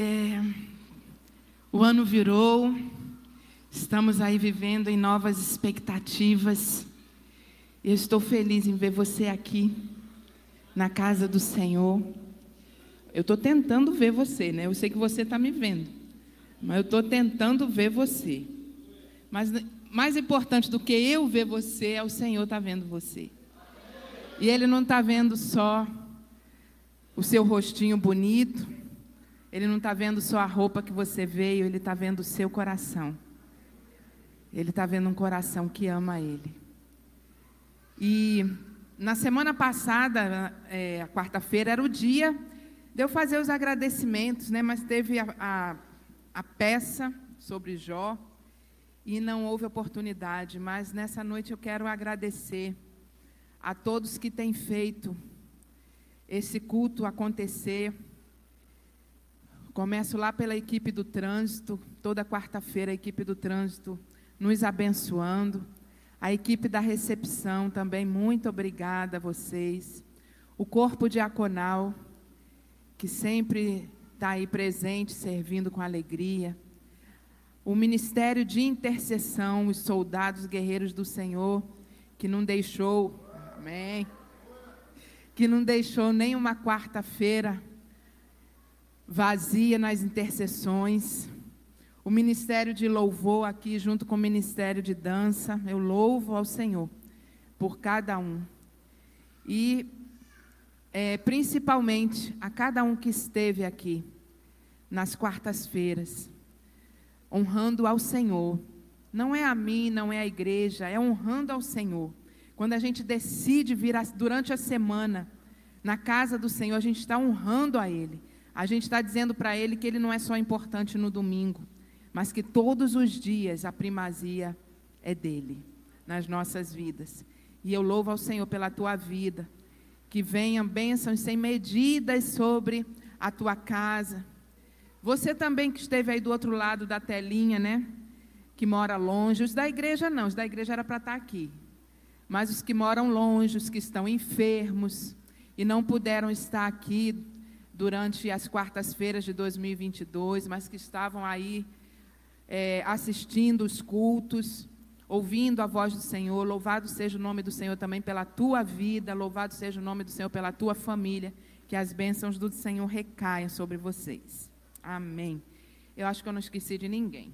É, o ano virou, estamos aí vivendo em novas expectativas. Eu estou feliz em ver você aqui, na casa do Senhor. Eu estou tentando ver você, né? Eu sei que você está me vendo, mas eu estou tentando ver você. Mas mais importante do que eu ver você é o Senhor está vendo você. E Ele não está vendo só o seu rostinho bonito, Ele não está vendo só a roupa que você veio, Ele está vendo o seu coração. Ele está vendo um coração que ama Ele. E na semana passada, é, quarta-feira, era o dia de eu fazer os agradecimentos, né? mas teve a, a, a peça sobre Jó e não houve oportunidade. Mas nessa noite eu quero agradecer a todos que têm feito esse culto acontecer. Começo lá pela equipe do trânsito, toda quarta-feira a equipe do trânsito nos abençoando. A equipe da recepção também, muito obrigada a vocês. O corpo diaconal, que sempre está aí presente, servindo com alegria. O ministério de intercessão, os soldados guerreiros do Senhor, que não deixou, amém, que não deixou nem uma quarta-feira vazia nas intercessões. O ministério de louvor aqui, junto com o ministério de dança, eu louvo ao Senhor por cada um. E é, principalmente a cada um que esteve aqui nas quartas-feiras, honrando ao Senhor. Não é a mim, não é a igreja, é honrando ao Senhor. Quando a gente decide vir durante a semana na casa do Senhor, a gente está honrando a Ele. A gente está dizendo para Ele que Ele não é só importante no domingo, mas que todos os dias a primazia é dele nas nossas vidas. E eu louvo ao Senhor pela tua vida, que venham bênçãos sem medidas sobre a tua casa. Você também que esteve aí do outro lado da telinha, né? Que mora longe. Os da igreja não, os da igreja era para estar aqui mas os que moram longe, os que estão enfermos e não puderam estar aqui durante as quartas-feiras de 2022, mas que estavam aí é, assistindo os cultos, ouvindo a voz do Senhor. Louvado seja o nome do Senhor também pela tua vida, louvado seja o nome do Senhor pela tua família, que as bênçãos do Senhor recaiam sobre vocês. Amém. Eu acho que eu não esqueci de ninguém.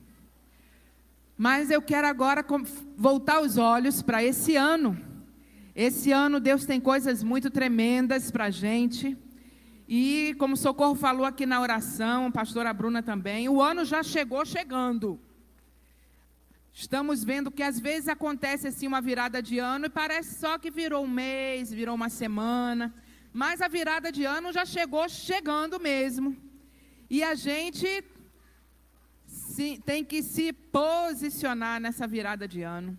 Mas eu quero agora voltar os olhos para esse ano. Esse ano Deus tem coisas muito tremendas para a gente. E como o Socorro falou aqui na oração, a pastora Bruna também, o ano já chegou chegando. Estamos vendo que às vezes acontece assim uma virada de ano e parece só que virou um mês, virou uma semana. Mas a virada de ano já chegou chegando mesmo. E a gente se, tem que se posicionar nessa virada de ano.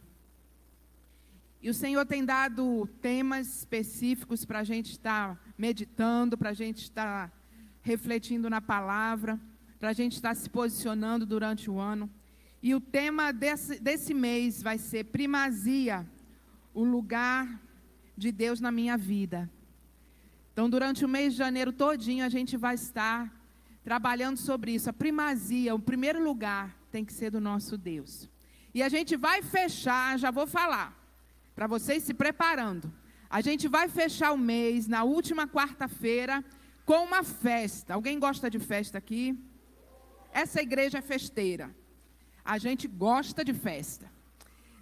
E o Senhor tem dado temas específicos para a gente estar meditando, para a gente estar refletindo na palavra, para a gente estar se posicionando durante o ano. E o tema desse, desse mês vai ser primazia, o lugar de Deus na minha vida. Então, durante o mês de janeiro todinho, a gente vai estar trabalhando sobre isso. A primazia, o primeiro lugar tem que ser do nosso Deus. E a gente vai fechar, já vou falar, para vocês se preparando. A gente vai fechar o mês na última quarta-feira com uma festa. Alguém gosta de festa aqui? Essa igreja é festeira. A gente gosta de festa.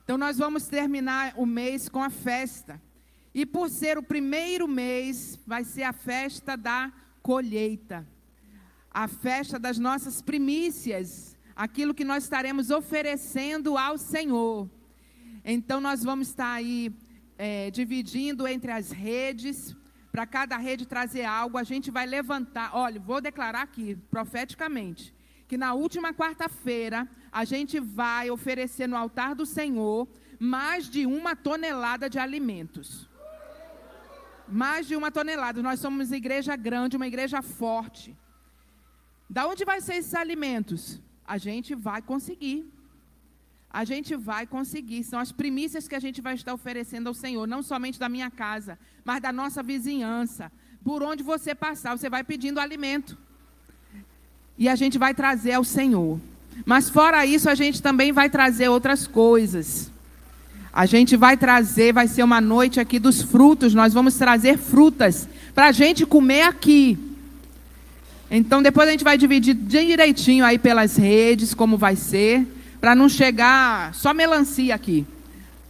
Então nós vamos terminar o mês com a festa. E por ser o primeiro mês, vai ser a festa da colheita a festa das nossas primícias, aquilo que nós estaremos oferecendo ao Senhor. Então, nós vamos estar aí é, dividindo entre as redes, para cada rede trazer algo, a gente vai levantar. Olha, vou declarar aqui, profeticamente, que na última quarta-feira, a gente vai oferecer no altar do Senhor mais de uma tonelada de alimentos. Mais de uma tonelada. Nós somos igreja grande, uma igreja forte. Da onde vai ser esses alimentos? A gente vai conseguir. A gente vai conseguir. São as primícias que a gente vai estar oferecendo ao Senhor, não somente da minha casa, mas da nossa vizinhança. Por onde você passar, você vai pedindo alimento. e a gente vai trazer ao Senhor. Mas fora isso, a gente também vai trazer outras coisas. A gente vai trazer, vai ser uma noite aqui dos frutos, nós vamos trazer frutas para a gente comer aqui. Então depois a gente vai dividir direitinho aí pelas redes, como vai ser, para não chegar só melancia aqui.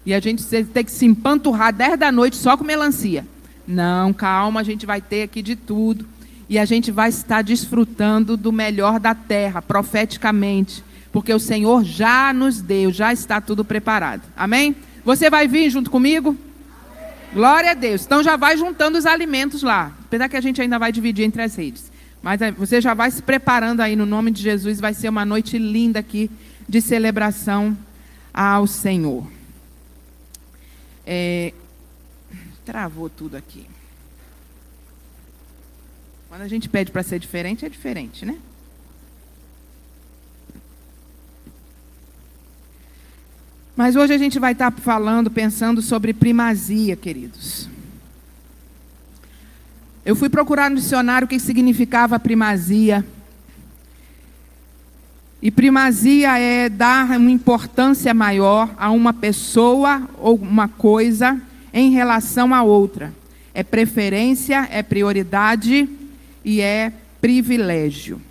E a gente ter que se empanturrar 10 da noite só com melancia. Não, calma, a gente vai ter aqui de tudo. E a gente vai estar desfrutando do melhor da terra, profeticamente. Porque o Senhor já nos deu, já está tudo preparado. Amém? Você vai vir junto comigo? Glória a Deus. Então já vai juntando os alimentos lá. Apesar que a gente ainda vai dividir entre as redes. Mas eh, você já vai se preparando aí no nome de Jesus. Vai ser uma noite linda aqui de celebração ao Senhor. É... Travou tudo aqui. Quando a gente pede para ser diferente, é diferente, né? Mas hoje a gente vai estar falando, pensando sobre primazia, queridos. Eu fui procurar no dicionário o que significava primazia. E primazia é dar uma importância maior a uma pessoa ou uma coisa em relação a outra. É preferência, é prioridade e é privilégio.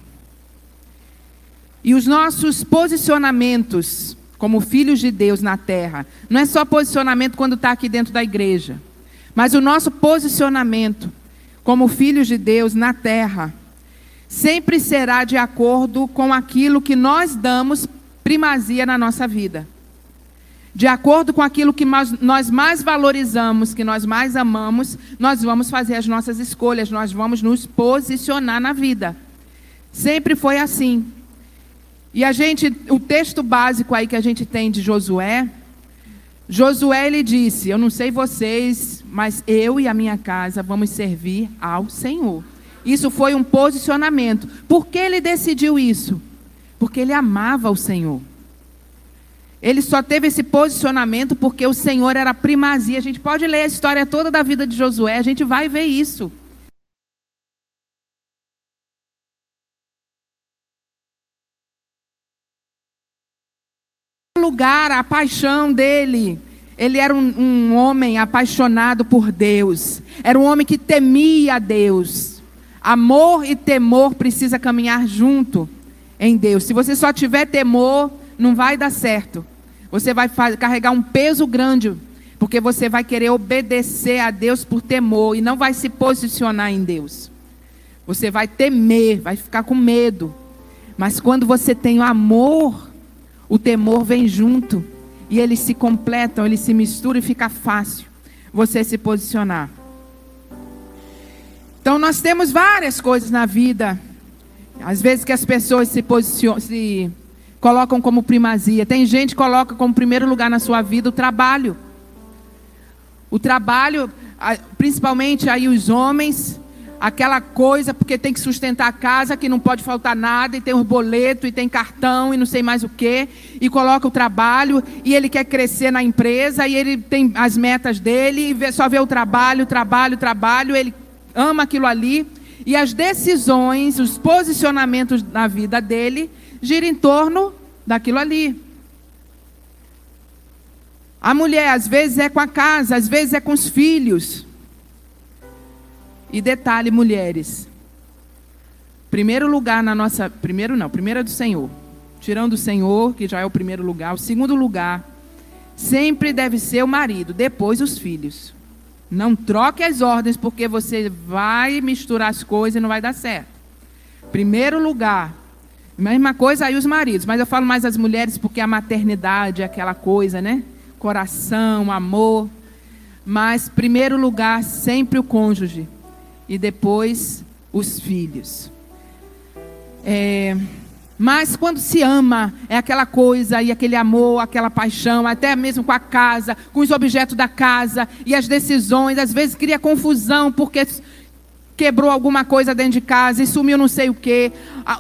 E os nossos posicionamentos como filhos de Deus na terra, não é só posicionamento quando está aqui dentro da igreja, mas o nosso posicionamento como filhos de Deus na terra sempre será de acordo com aquilo que nós damos primazia na nossa vida. De acordo com aquilo que nós mais valorizamos, que nós mais amamos, nós vamos fazer as nossas escolhas, nós vamos nos posicionar na vida. Sempre foi assim. E a gente, o texto básico aí que a gente tem de Josué, Josué ele disse: Eu não sei vocês, mas eu e a minha casa vamos servir ao Senhor. Isso foi um posicionamento. Por que ele decidiu isso? Porque ele amava o Senhor. Ele só teve esse posicionamento porque o Senhor era primazia. A gente pode ler a história toda da vida de Josué, a gente vai ver isso. lugar a paixão dele. Ele era um, um, homem apaixonado por Deus. Era um homem que temia Deus. Amor e temor precisa caminhar junto em Deus. Se você só tiver temor, não vai dar certo. Você vai carregar um peso grande, porque você vai querer obedecer a Deus por temor e não vai se posicionar em Deus. Você vai temer, vai ficar com medo. Mas quando você tem o amor o temor vem junto e eles se completam, eles se misturam e fica fácil você se posicionar. Então nós temos várias coisas na vida, às vezes que as pessoas se posicionam, se colocam como primazia. Tem gente que coloca como primeiro lugar na sua vida o trabalho. O trabalho, principalmente aí os homens, aquela coisa, porque tem que sustentar a casa, que não pode faltar nada, e tem os boletos, e tem cartão, e não sei mais o que, e coloca o trabalho, e ele quer crescer na empresa, e ele tem as metas dele, e só vê o trabalho, trabalho, trabalho, ele ama aquilo ali, e as decisões, os posicionamentos na vida dele giram em torno daquilo ali. A mulher, às vezes, é com a casa, às vezes é com os filhos. E detalhe, mulheres. Primeiro lugar na nossa. Primeiro não, primeiro é do Senhor. Tirando o Senhor, que já é o primeiro lugar. O segundo lugar sempre deve ser o marido, depois os filhos. Não troque as ordens, porque você vai misturar as coisas e não vai dar certo. Primeiro lugar. Mesma coisa aí os maridos, mas eu falo mais as mulheres porque a maternidade é aquela coisa, né? Coração, amor. Mas primeiro lugar sempre o cônjuge e depois os filhos. É, mas quando se ama, é aquela coisa e aquele amor, aquela paixão, até mesmo com a casa, com os objetos da casa e as decisões, às vezes cria confusão porque quebrou alguma coisa dentro de casa e sumiu não sei o quê.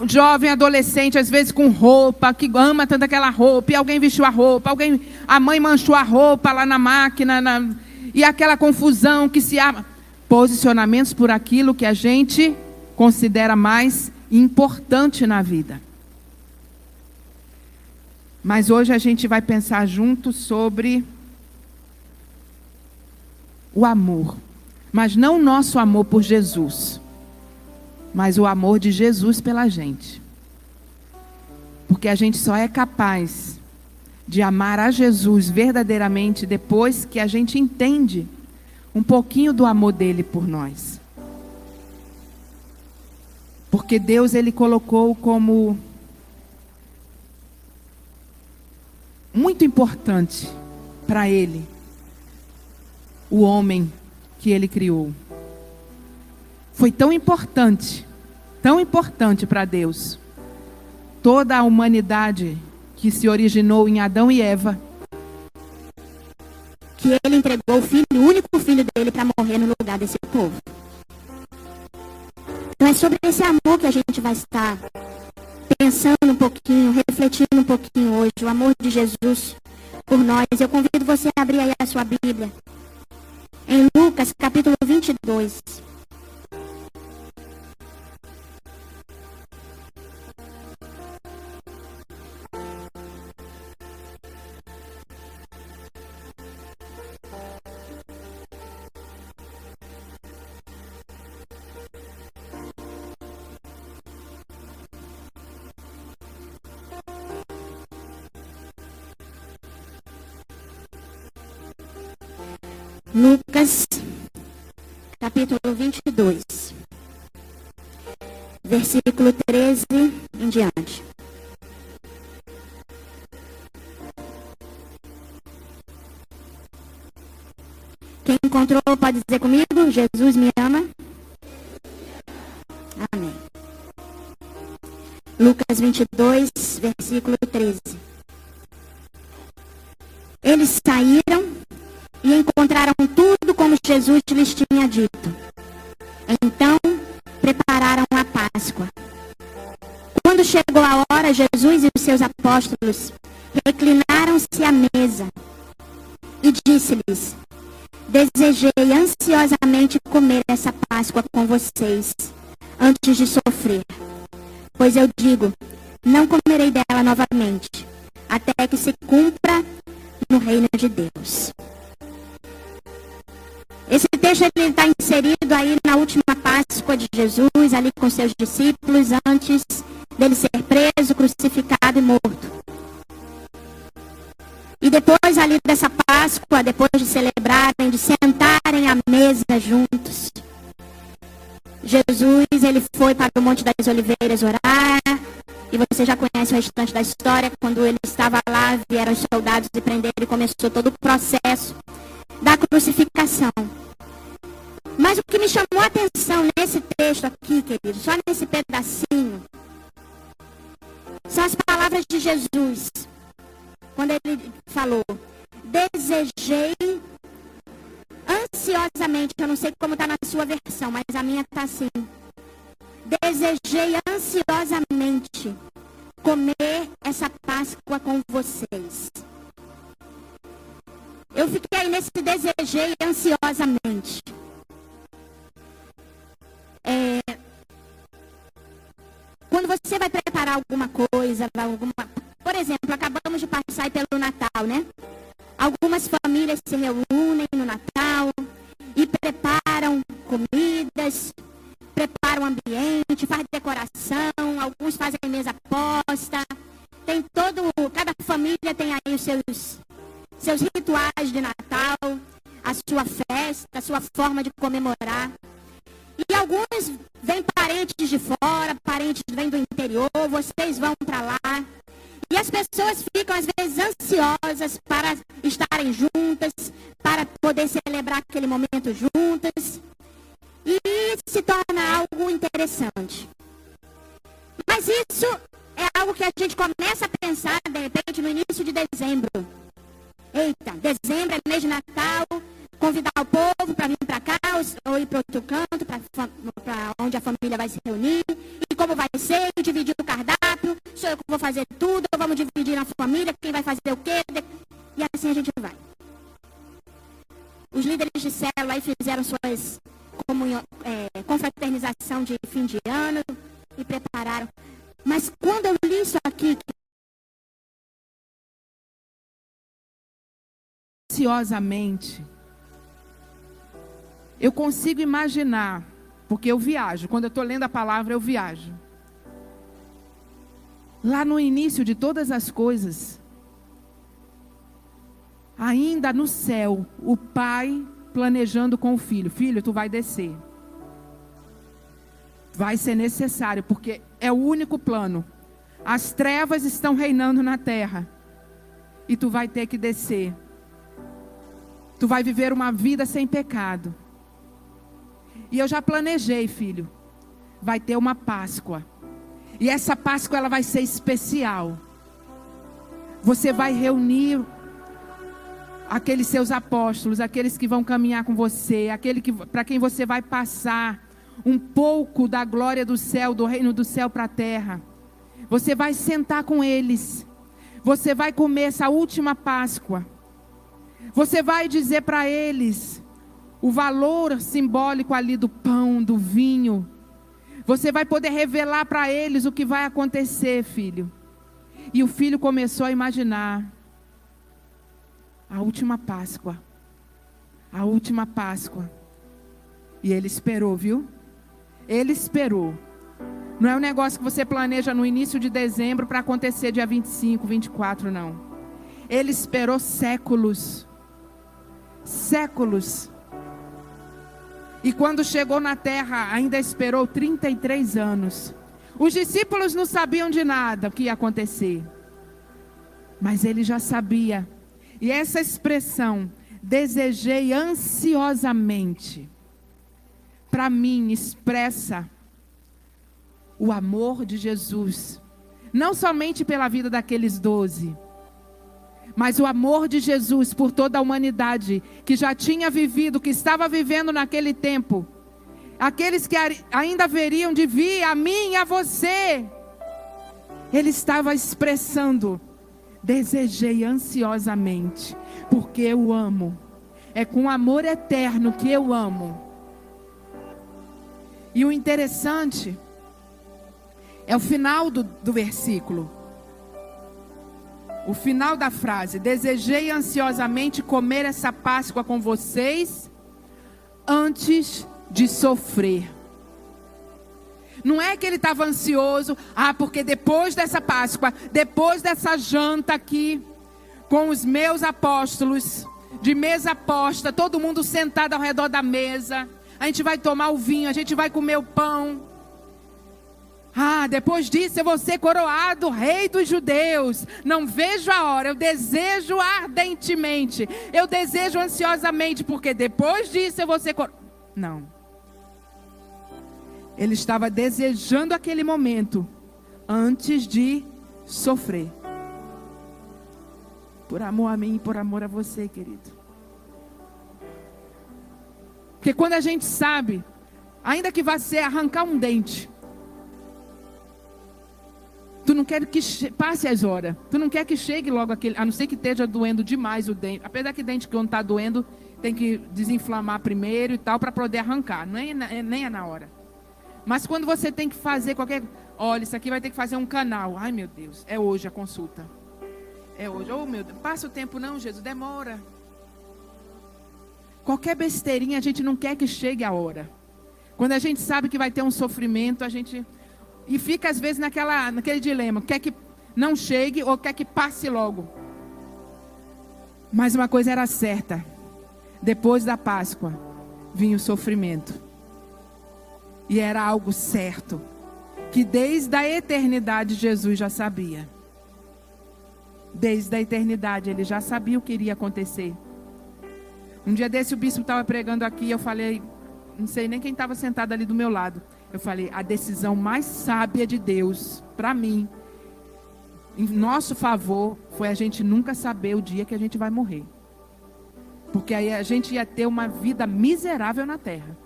Jovem, adolescente, às vezes com roupa, que ama tanto aquela roupa, e alguém vestiu a roupa, alguém, a mãe manchou a roupa lá na máquina, na, e aquela confusão que se ama posicionamentos por aquilo que a gente considera mais importante na vida. Mas hoje a gente vai pensar junto sobre o amor. Mas não o nosso amor por Jesus, mas o amor de Jesus pela gente. Porque a gente só é capaz de amar a Jesus verdadeiramente depois que a gente entende um pouquinho do amor dele por nós. Porque Deus ele colocou como muito importante para ele o homem que ele criou. Foi tão importante, tão importante para Deus. Toda a humanidade que se originou em Adão e Eva. Que ele entregou o filho, o único filho dele, para morrer no lugar desse povo. Então é sobre esse amor que a gente vai estar pensando um pouquinho, refletindo um pouquinho hoje, o amor de Jesus por nós. Eu convido você a abrir aí a sua Bíblia. Em Lucas, capítulo 22. Lucas, capítulo 22, versículo 13 em diante. Quem encontrou pode dizer comigo: Jesus me ama. Amém. Lucas 22, versículo apóstolos reclinaram-se à mesa e disse-lhes: Desejei ansiosamente comer essa Páscoa com vocês antes de sofrer. Pois eu digo: não comerei dela novamente, até que se cumpra no reino de Deus. Esse texto está inserido aí na última Páscoa de Jesus, ali com seus discípulos, antes dele ser preso, crucificado e morto. E depois ali dessa Páscoa, depois de celebrarem, de sentarem à mesa juntos, Jesus ele foi para o Monte das Oliveiras orar. E você já conhece o restante da história. Quando ele estava lá, vieram os soldados e prenderam e começou todo o processo da crucificação. Mas o que me chamou a atenção nesse texto aqui, querido, só nesse pedacinho, de Jesus. Quando ele falou, desejei ansiosamente, eu não sei como está na sua versão, mas a minha está assim. Desejei ansiosamente comer essa Páscoa com vocês. Eu fiquei nesse desejei ansiosamente. É, quando você vai preparar alguma coisa, alguma, por exemplo, acabamos de passar pelo Natal, né? Algumas famílias se reúnem no Natal e preparam comidas, preparam ambiente, faz decoração, alguns fazem mesa posta. Tem todo, cada família tem aí os seus seus rituais de Natal, a sua festa, a sua forma de comemorar. E alguns vêm parentes de fora, parentes vêm do interior, vocês vão para lá. E as pessoas ficam às vezes ansiosas para estarem juntas, para poder celebrar aquele momento juntas. E se torna algo interessante. Mas isso é algo que a gente começa a pensar, de repente, no início de dezembro. Eita, dezembro é mês de Natal, convidar o povo para vir para cá para outro canto, para onde a família vai se reunir, e como vai ser, dividir o cardápio, sou eu que vou fazer tudo, vamos dividir na família, quem vai fazer o quê, e assim a gente vai. Os líderes de célula aí fizeram suas comunhão, é, confraternização de fim de ano, e prepararam. Mas quando eu li isso aqui, ansiosamente, eu consigo imaginar, porque eu viajo, quando eu estou lendo a palavra, eu viajo. Lá no início de todas as coisas, ainda no céu, o pai planejando com o filho: Filho, tu vai descer. Vai ser necessário, porque é o único plano. As trevas estão reinando na terra. E tu vai ter que descer. Tu vai viver uma vida sem pecado. E eu já planejei, filho. Vai ter uma Páscoa. E essa Páscoa ela vai ser especial. Você vai reunir aqueles seus apóstolos, aqueles que vão caminhar com você, aquele que para quem você vai passar um pouco da glória do céu, do reino do céu para a terra. Você vai sentar com eles. Você vai comer essa última Páscoa. Você vai dizer para eles o valor simbólico ali do pão, do vinho. Você vai poder revelar para eles o que vai acontecer, filho. E o filho começou a imaginar a última Páscoa. A última Páscoa. E ele esperou, viu? Ele esperou. Não é um negócio que você planeja no início de dezembro para acontecer dia 25, 24, não. Ele esperou séculos. Séculos. E quando chegou na terra, ainda esperou 33 anos. Os discípulos não sabiam de nada o que ia acontecer. Mas ele já sabia e essa expressão, desejei ansiosamente, para mim expressa o amor de Jesus, não somente pela vida daqueles doze, mas o amor de Jesus por toda a humanidade que já tinha vivido, que estava vivendo naquele tempo, aqueles que ainda veriam de vir a mim e a você, ele estava expressando desejei ansiosamente, porque eu amo. É com amor eterno que eu amo. E o interessante é o final do, do versículo. O final da frase: Desejei ansiosamente comer essa Páscoa com vocês antes de sofrer. Não é que ele estava ansioso, ah, porque depois dessa Páscoa, depois dessa janta aqui, com os meus apóstolos, de mesa posta, todo mundo sentado ao redor da mesa, a gente vai tomar o vinho, a gente vai comer o pão. Ah, depois disso eu vou ser coroado rei dos judeus. Não vejo a hora, eu desejo ardentemente, eu desejo ansiosamente, porque depois disso eu vou ser coroado. Não. Ele estava desejando aquele momento antes de sofrer. Por amor a mim e por amor a você, querido. Porque quando a gente sabe, ainda que vá ser arrancar um dente, tu não quer que passe as horas. Tu não quer que chegue logo aquele, a não ser que esteja doendo demais o dente. Apesar que dente que não está doendo, tem que desinflamar primeiro e tal para poder arrancar. Nem, é nem é na hora. Mas quando você tem que fazer qualquer. Olha, isso aqui vai ter que fazer um canal. Ai, meu Deus, é hoje a consulta. É hoje. Oh, meu Deus. Passa o tempo, não, Jesus, demora. Qualquer besteirinha a gente não quer que chegue a hora. Quando a gente sabe que vai ter um sofrimento, a gente. E fica às vezes naquela, naquele dilema: quer que não chegue ou quer que passe logo. Mas uma coisa era certa: depois da Páscoa vinha o sofrimento. E era algo certo, que desde a eternidade Jesus já sabia. Desde a eternidade ele já sabia o que iria acontecer. Um dia desse o bispo estava pregando aqui, eu falei, não sei nem quem estava sentado ali do meu lado. Eu falei, a decisão mais sábia de Deus, para mim, em nosso favor, foi a gente nunca saber o dia que a gente vai morrer. Porque aí a gente ia ter uma vida miserável na terra.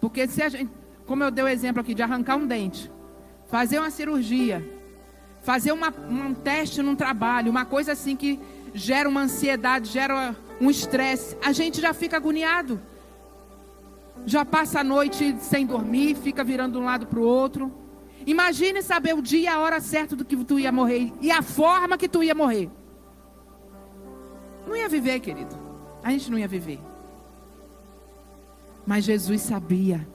Porque se a gente, como eu dei o exemplo aqui, de arrancar um dente, fazer uma cirurgia, fazer uma, um teste num trabalho, uma coisa assim que gera uma ansiedade, gera um estresse, a gente já fica agoniado. Já passa a noite sem dormir, fica virando de um lado para o outro. Imagine saber o dia e a hora certa do que tu ia morrer e a forma que tu ia morrer. Não ia viver, querido. A gente não ia viver. Mas Jesus sabia.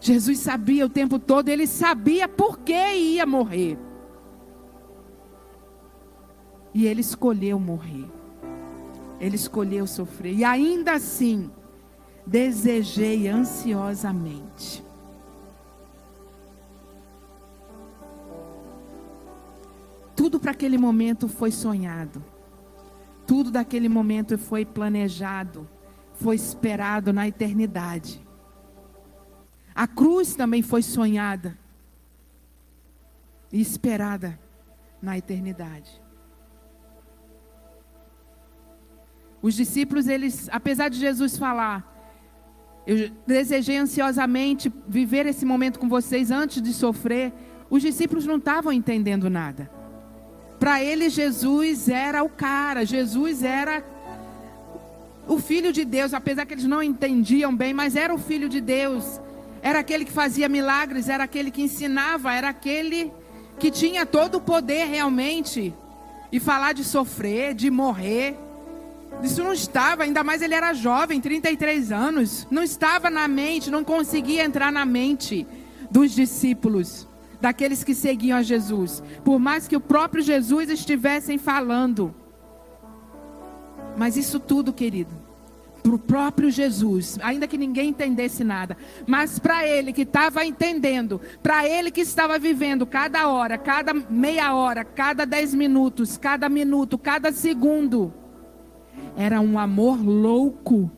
Jesus sabia o tempo todo, ele sabia por que ia morrer. E ele escolheu morrer. Ele escolheu sofrer. E ainda assim, desejei ansiosamente. Tudo para aquele momento foi sonhado. Tudo daquele momento foi planejado, foi esperado na eternidade. A cruz também foi sonhada e esperada na eternidade. Os discípulos, eles, apesar de Jesus falar, eu desejei ansiosamente viver esse momento com vocês antes de sofrer, os discípulos não estavam entendendo nada. Para eles, Jesus era o cara, Jesus era o Filho de Deus, apesar que eles não entendiam bem, mas era o Filho de Deus, era aquele que fazia milagres, era aquele que ensinava, era aquele que tinha todo o poder realmente. E falar de sofrer, de morrer, isso não estava, ainda mais ele era jovem, 33 anos. Não estava na mente, não conseguia entrar na mente dos discípulos, daqueles que seguiam a Jesus. Por mais que o próprio Jesus estivessem falando. Mas isso tudo, querido, para o próprio Jesus, ainda que ninguém entendesse nada, mas para ele que estava entendendo, para ele que estava vivendo cada hora, cada meia hora, cada dez minutos, cada minuto, cada segundo era um amor louco.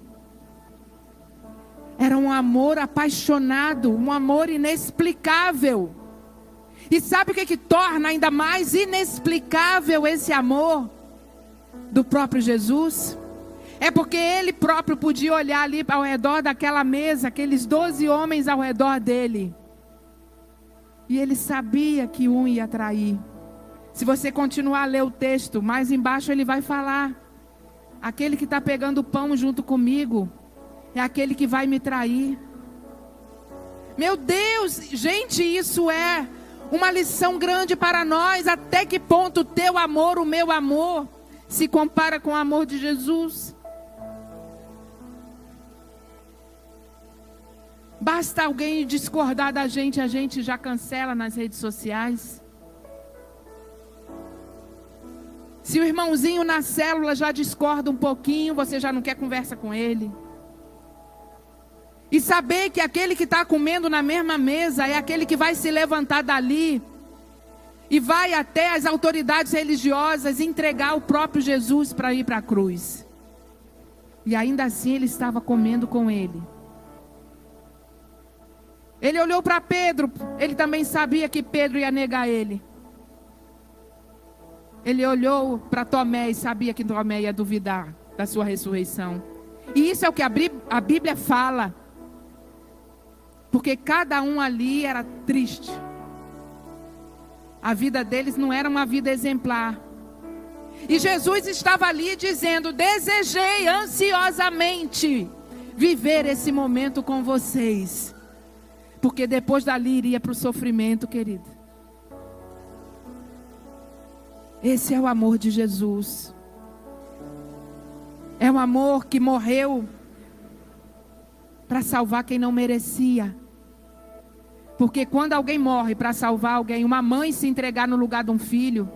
Era um amor apaixonado, um amor inexplicável. E sabe o que, que torna ainda mais inexplicável esse amor do próprio Jesus? É porque ele próprio podia olhar ali ao redor daquela mesa, aqueles doze homens ao redor dele. E ele sabia que um ia trair. Se você continuar a ler o texto, mais embaixo ele vai falar. Aquele que está pegando pão junto comigo é aquele que vai me trair. Meu Deus, gente, isso é uma lição grande para nós. Até que ponto o teu amor, o meu amor, se compara com o amor de Jesus? Basta alguém discordar da gente, a gente já cancela nas redes sociais. Se o irmãozinho na célula já discorda um pouquinho, você já não quer conversa com ele. E saber que aquele que está comendo na mesma mesa é aquele que vai se levantar dali e vai até as autoridades religiosas entregar o próprio Jesus para ir para a cruz. E ainda assim ele estava comendo com ele. Ele olhou para Pedro, ele também sabia que Pedro ia negar ele. Ele olhou para Tomé e sabia que Tomé ia duvidar da sua ressurreição. E isso é o que a Bíblia fala. Porque cada um ali era triste. A vida deles não era uma vida exemplar. E Jesus estava ali dizendo: Desejei ansiosamente viver esse momento com vocês. Porque depois dali iria para o sofrimento, querido. Esse é o amor de Jesus. É um amor que morreu para salvar quem não merecia. Porque quando alguém morre para salvar alguém, uma mãe se entregar no lugar de um filho,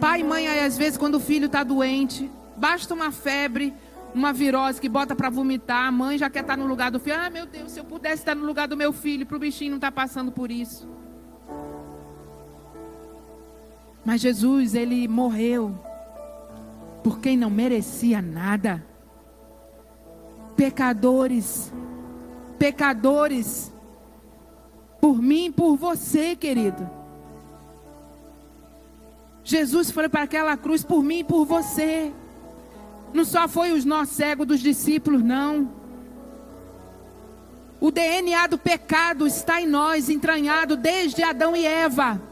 pai e mãe, às vezes, quando o filho está doente, basta uma febre, uma virose que bota para vomitar, a mãe já quer estar tá no lugar do filho. Ah, meu Deus, se eu pudesse estar no lugar do meu filho, para o bichinho não estar tá passando por isso. Mas Jesus, ele morreu por quem não merecia nada. Pecadores, pecadores, por mim por você, querido. Jesus foi para aquela cruz por mim e por você. Não só foi os nós cegos dos discípulos, não. O DNA do pecado está em nós, entranhado desde Adão e Eva.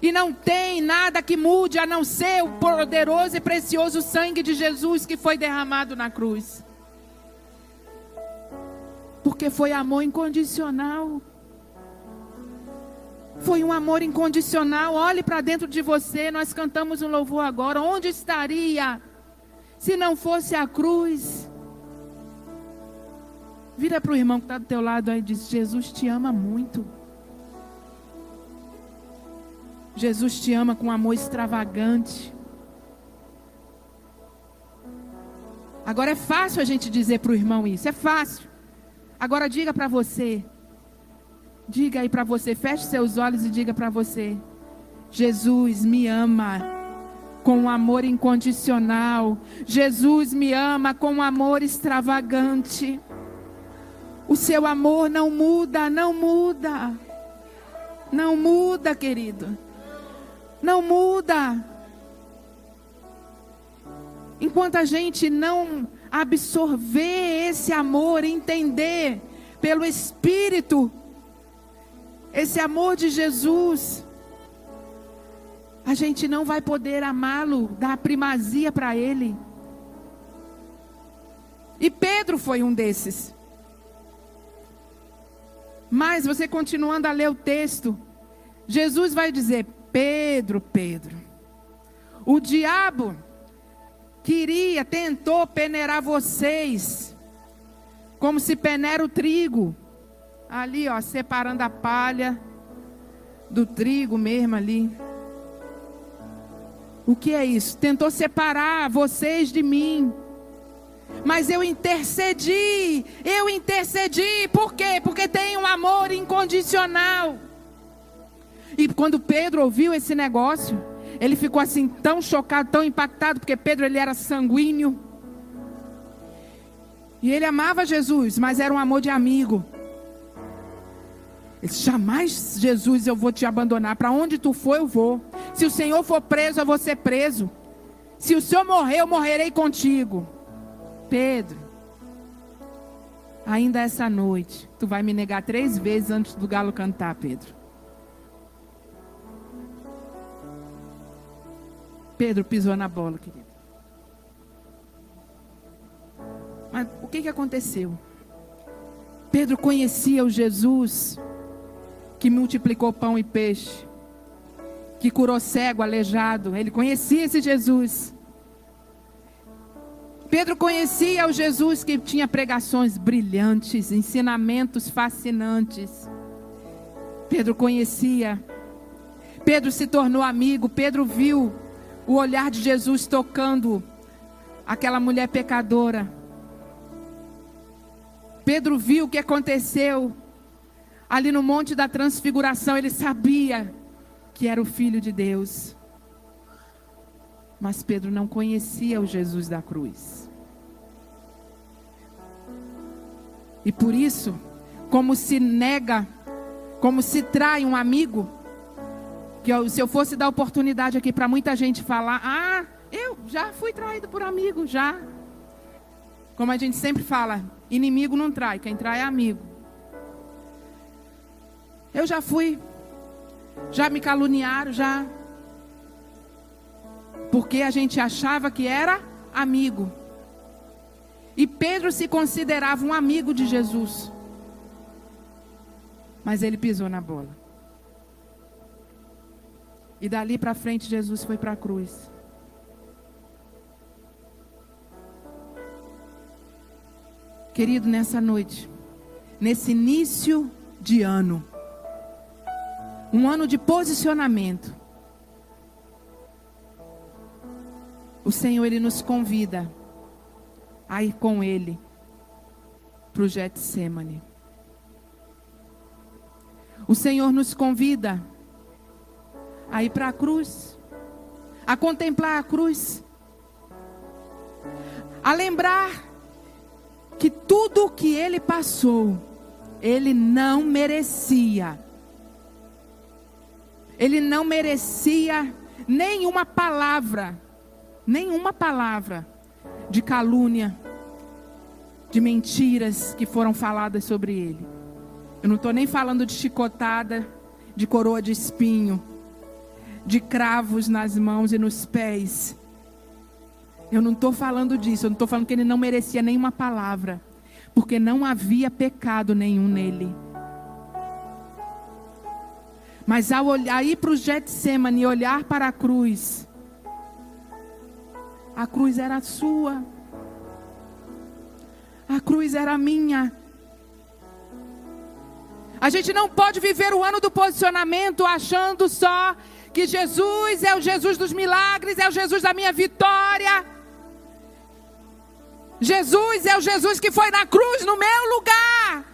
E não tem nada que mude a não ser o poderoso e precioso sangue de Jesus que foi derramado na cruz. Porque foi amor incondicional. Foi um amor incondicional. Olhe para dentro de você. Nós cantamos um louvor agora. Onde estaria se não fosse a cruz? Vira para o irmão que está do teu lado aí e diz: Jesus te ama muito. Jesus te ama com amor extravagante. Agora é fácil a gente dizer para o irmão isso, é fácil. Agora diga para você. Diga aí para você, feche seus olhos e diga para você: Jesus me ama com um amor incondicional. Jesus me ama com um amor extravagante. O seu amor não muda, não muda. Não muda, querido. Não muda. Enquanto a gente não absorver esse amor, entender pelo Espírito esse amor de Jesus, a gente não vai poder amá-lo, dar primazia para Ele. E Pedro foi um desses. Mas você continuando a ler o texto, Jesus vai dizer: Pedro, Pedro, o diabo queria, tentou peneirar vocês, como se peneira o trigo. Ali, ó, separando a palha do trigo mesmo ali. O que é isso? Tentou separar vocês de mim. Mas eu intercedi, eu intercedi, por quê? Porque tem um amor incondicional. E quando Pedro ouviu esse negócio, ele ficou assim tão chocado, tão impactado, porque Pedro ele era sanguíneo. E ele amava Jesus, mas era um amor de amigo. Ele disse, jamais, Jesus, eu vou te abandonar. Para onde tu for, eu vou. Se o Senhor for preso, eu vou ser preso. Se o Senhor morrer, eu morrerei contigo. Pedro, ainda essa noite, tu vai me negar três vezes antes do galo cantar, Pedro. Pedro pisou na bola, querido. Mas o que, que aconteceu? Pedro conhecia o Jesus que multiplicou pão e peixe, que curou cego, aleijado. Ele conhecia esse Jesus. Pedro conhecia o Jesus que tinha pregações brilhantes, ensinamentos fascinantes. Pedro conhecia. Pedro se tornou amigo. Pedro viu o olhar de Jesus tocando aquela mulher pecadora. Pedro viu o que aconteceu ali no Monte da Transfiguração. Ele sabia que era o Filho de Deus. Mas Pedro não conhecia o Jesus da cruz. E por isso, como se nega, como se trai um amigo, que eu, se eu fosse dar oportunidade aqui para muita gente falar, ah, eu já fui traído por amigo, já. Como a gente sempre fala, inimigo não trai, quem trai é amigo. Eu já fui, já me caluniaram, já porque a gente achava que era amigo. E Pedro se considerava um amigo de Jesus. Mas ele pisou na bola. E dali para frente Jesus foi para a cruz. Querido, nessa noite, nesse início de ano, um ano de posicionamento, o Senhor ele nos convida a ir com ele para o Getsemane. O Senhor nos convida a ir para a cruz, a contemplar a cruz, a lembrar que tudo o que ele passou, ele não merecia. Ele não merecia nenhuma palavra nenhuma palavra de calúnia, de mentiras que foram faladas sobre ele. Eu não estou nem falando de chicotada, de coroa de espinho, de cravos nas mãos e nos pés. Eu não estou falando disso, eu não estou falando que ele não merecia nenhuma palavra. porque não havia pecado nenhum nele. Mas ao olhar, ir para o Getsemane e olhar para a cruz, a cruz era sua, a cruz era minha. A gente não pode viver o ano do posicionamento achando só que Jesus é o Jesus dos milagres, é o Jesus da minha vitória. Jesus é o Jesus que foi na cruz no meu lugar.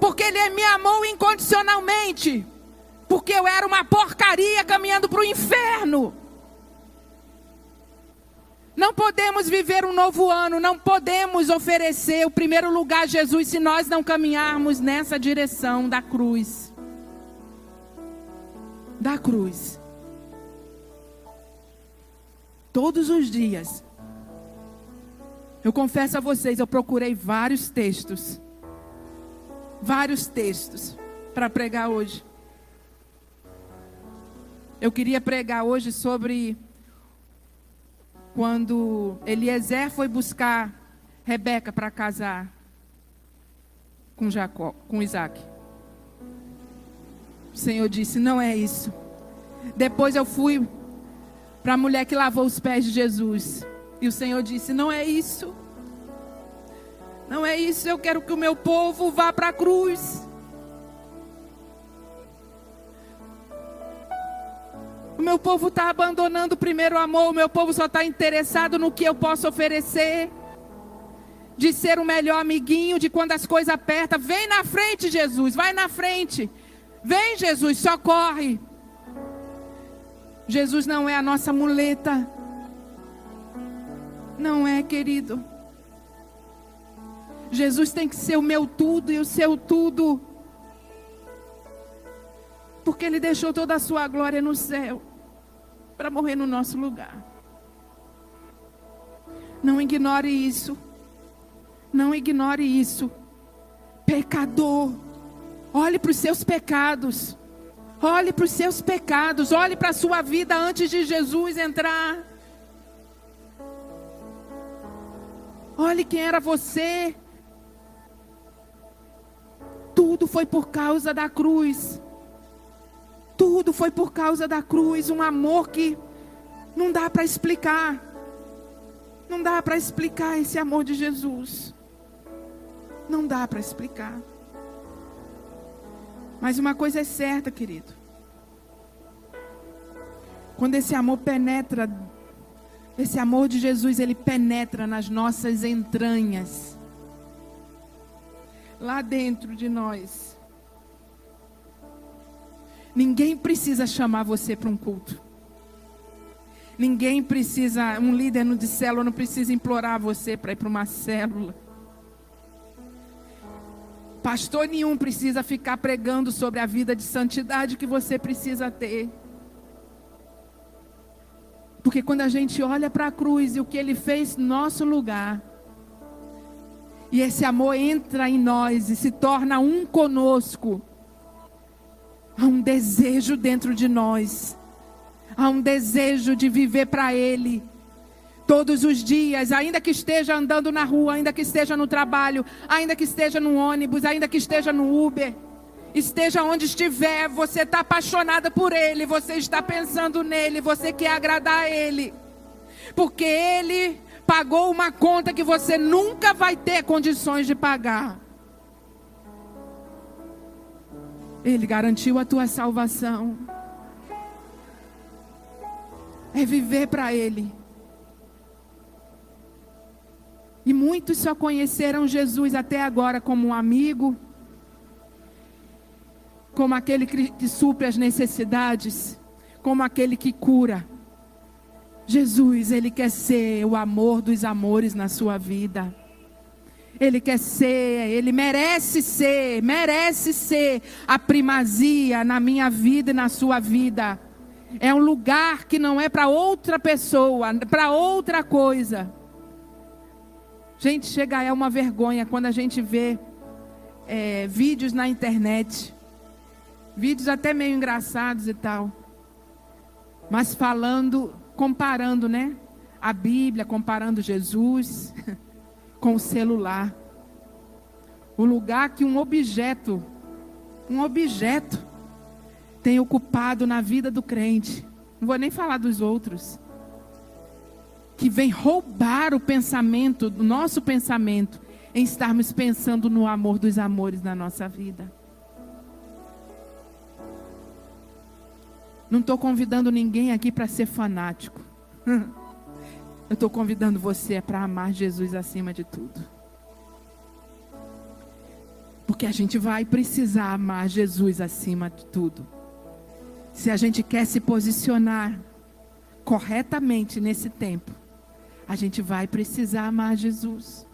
Porque Ele me amou incondicionalmente. Porque eu era uma porcaria caminhando para o inferno. Não podemos viver um novo ano, não podemos oferecer o primeiro lugar a Jesus se nós não caminharmos nessa direção da cruz. Da cruz. Todos os dias eu confesso a vocês, eu procurei vários textos. Vários textos para pregar hoje. Eu queria pregar hoje sobre quando Eliezer foi buscar Rebeca para casar com Jacó, com Isaac. O Senhor disse: "Não é isso". Depois eu fui para a mulher que lavou os pés de Jesus. E o Senhor disse: Não é isso. Não é isso. Eu quero que o meu povo vá para a cruz. O meu povo está abandonando o primeiro amor. O meu povo só está interessado no que eu posso oferecer. De ser o melhor amiguinho, de quando as coisas apertam. Vem na frente, Jesus. Vai na frente. Vem, Jesus, socorre. Jesus não é a nossa muleta. Não é, querido. Jesus tem que ser o meu tudo e o seu tudo. Porque Ele deixou toda a sua glória no céu para morrer no nosso lugar. Não ignore isso. Não ignore isso. Pecador, olhe para os seus pecados. Olhe para os seus pecados. Olhe para a sua vida antes de Jesus entrar. Olhe quem era você. Tudo foi por causa da cruz. Tudo foi por causa da cruz. Um amor que não dá para explicar. Não dá para explicar esse amor de Jesus. Não dá para explicar. Mas uma coisa é certa, querido. Quando esse amor penetra esse amor de Jesus, ele penetra nas nossas entranhas. Lá dentro de nós. Ninguém precisa chamar você para um culto. Ninguém precisa, um líder no de célula não precisa implorar você para ir para uma célula. Pastor nenhum precisa ficar pregando sobre a vida de santidade que você precisa ter. Porque quando a gente olha para a cruz e o que ele fez no nosso lugar, e esse amor entra em nós e se torna um conosco, há um desejo dentro de nós, há um desejo de viver para Ele. Todos os dias, ainda que esteja andando na rua, ainda que esteja no trabalho, ainda que esteja no ônibus, ainda que esteja no Uber, esteja onde estiver, você está apaixonada por Ele, você está pensando nele, você quer agradar a Ele, porque Ele pagou uma conta que você nunca vai ter condições de pagar. Ele garantiu a tua salvação. É viver para Ele. E muitos só conheceram Jesus até agora como um amigo, como aquele que supre as necessidades, como aquele que cura. Jesus, Ele quer ser o amor dos amores na sua vida. Ele quer ser, Ele merece ser, merece ser a primazia na minha vida e na sua vida. É um lugar que não é para outra pessoa, para outra coisa. Gente, chega é uma vergonha quando a gente vê é, vídeos na internet Vídeos até meio engraçados e tal. Mas falando, comparando, né? A Bíblia, comparando Jesus, com o celular. O lugar que um objeto, um objeto, tem ocupado na vida do crente. Não vou nem falar dos outros. Que vem roubar o pensamento, o nosso pensamento, em estarmos pensando no amor dos amores na nossa vida. Não estou convidando ninguém aqui para ser fanático. Eu estou convidando você para amar Jesus acima de tudo. Porque a gente vai precisar amar Jesus acima de tudo. Se a gente quer se posicionar corretamente nesse tempo, a gente vai precisar amar Jesus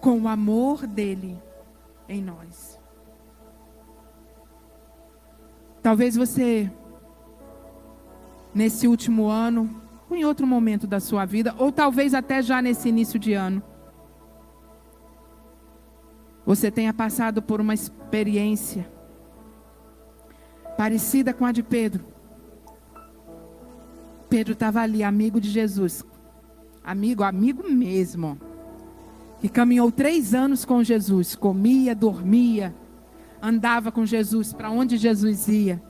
com o amor dele em nós. Talvez você nesse último ano, ou em outro momento da sua vida, ou talvez até já nesse início de ano. Você tenha passado por uma experiência parecida com a de Pedro. Pedro estava ali, amigo de Jesus. Amigo, amigo mesmo. Que caminhou três anos com Jesus. Comia, dormia, andava com Jesus para onde Jesus ia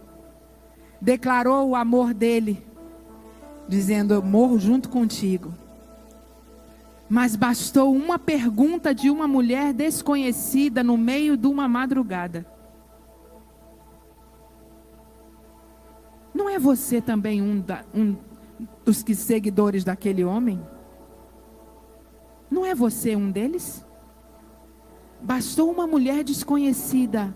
declarou o amor dele, dizendo: Eu morro junto contigo. Mas bastou uma pergunta de uma mulher desconhecida no meio de uma madrugada. Não é você também um, da, um dos que seguidores daquele homem? Não é você um deles? Bastou uma mulher desconhecida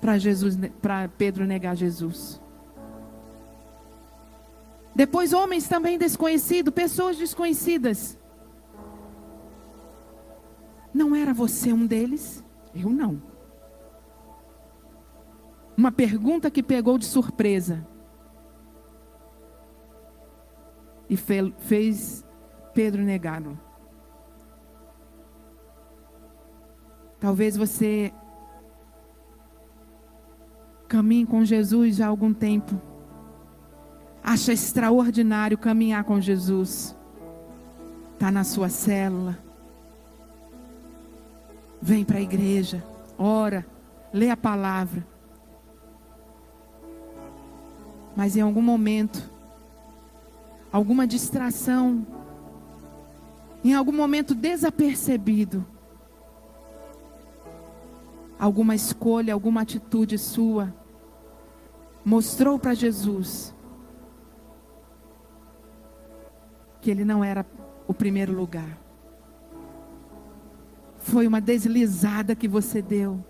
para Jesus, para Pedro negar Jesus. Depois homens também desconhecidos, pessoas desconhecidas. Não era você um deles? Eu não. Uma pergunta que pegou de surpresa. E fez Pedro negá-lo. Talvez você Caminhe com Jesus já há algum tempo. Acha extraordinário caminhar com Jesus. Está na sua célula. Vem para a igreja. Ora. Lê a palavra. Mas em algum momento, alguma distração, em algum momento desapercebido, alguma escolha, alguma atitude sua, mostrou para Jesus que ele não era o primeiro lugar. Foi uma deslizada que você deu.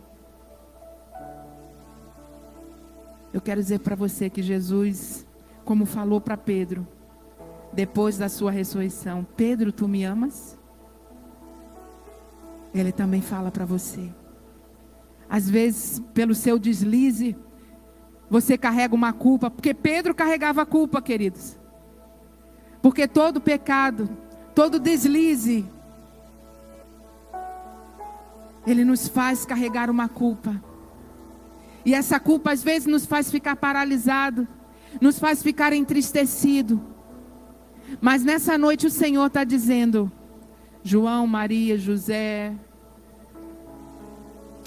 Eu quero dizer para você que Jesus, como falou para Pedro, depois da sua ressurreição: Pedro, tu me amas? Ele também fala para você. Às vezes, pelo seu deslize, você carrega uma culpa, porque Pedro carregava a culpa, queridos. Porque todo pecado, todo deslize, ele nos faz carregar uma culpa. E essa culpa às vezes nos faz ficar paralisado, nos faz ficar entristecido. Mas nessa noite o Senhor está dizendo: João, Maria, José,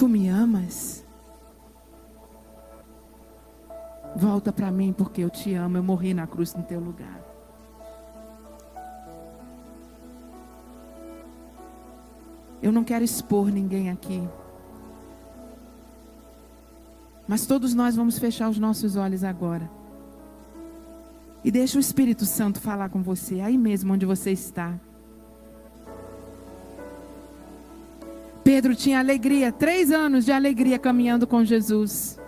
Tu me amas? Volta para mim porque eu te amo. Eu morri na cruz no teu lugar. Eu não quero expor ninguém aqui. Mas todos nós vamos fechar os nossos olhos agora. E deixa o Espírito Santo falar com você, aí mesmo onde você está. Pedro tinha alegria, três anos de alegria caminhando com Jesus.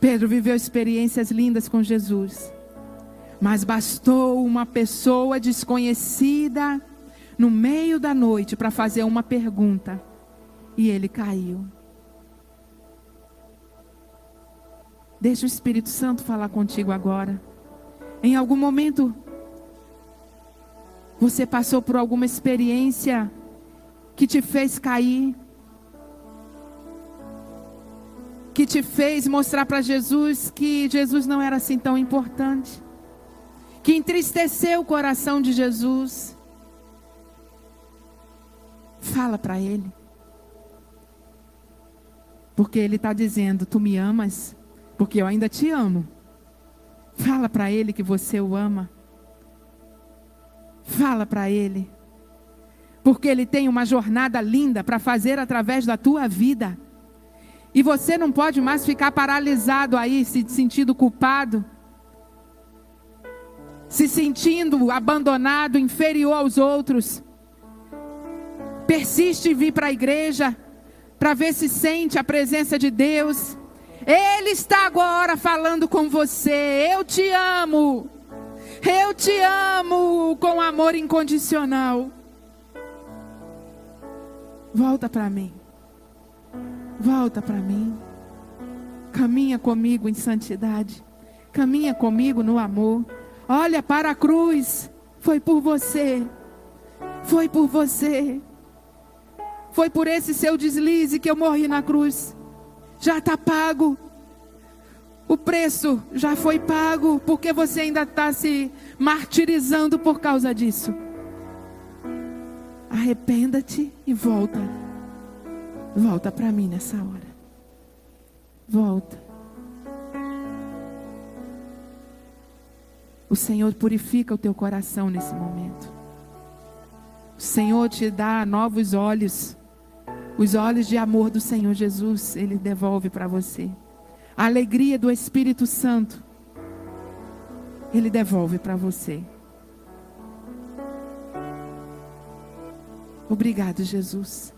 Pedro viveu experiências lindas com Jesus. Mas bastou uma pessoa desconhecida no meio da noite para fazer uma pergunta. E ele caiu. Deixa o Espírito Santo falar contigo agora. Em algum momento, você passou por alguma experiência que te fez cair, que te fez mostrar para Jesus que Jesus não era assim tão importante, que entristeceu o coração de Jesus. Fala para Ele. Porque Ele está dizendo: Tu me amas, porque eu ainda te amo. Fala para Ele que você o ama. Fala para Ele. Porque Ele tem uma jornada linda para fazer através da tua vida. E você não pode mais ficar paralisado aí, se sentindo culpado, se sentindo abandonado, inferior aos outros. Persiste em vir para a igreja para ver se sente a presença de Deus. Ele está agora falando com você. Eu te amo. Eu te amo com amor incondicional. Volta para mim. Volta para mim. Caminha comigo em santidade. Caminha comigo no amor. Olha para a cruz. Foi por você. Foi por você. Foi por esse seu deslize que eu morri na cruz. Já está pago. O preço já foi pago. Porque você ainda está se martirizando por causa disso. Arrependa-te e volta. Volta para mim nessa hora. Volta. O Senhor purifica o teu coração nesse momento. O Senhor te dá novos olhos os olhos de amor do Senhor Jesus, Ele devolve para você. A alegria do Espírito Santo, Ele devolve para você. Obrigado, Jesus.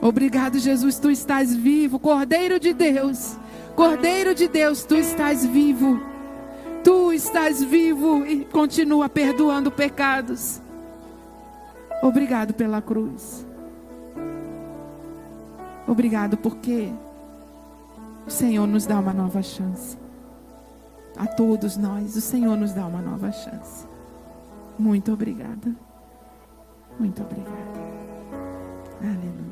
Obrigado, Jesus, tu estás vivo, Cordeiro de Deus. Cordeiro de Deus, tu estás vivo. Tu estás vivo e continua perdoando pecados. Obrigado pela cruz. Obrigado porque o Senhor nos dá uma nova chance. A todos nós, o Senhor nos dá uma nova chance. Muito obrigada. Muito obrigada. Aleluia.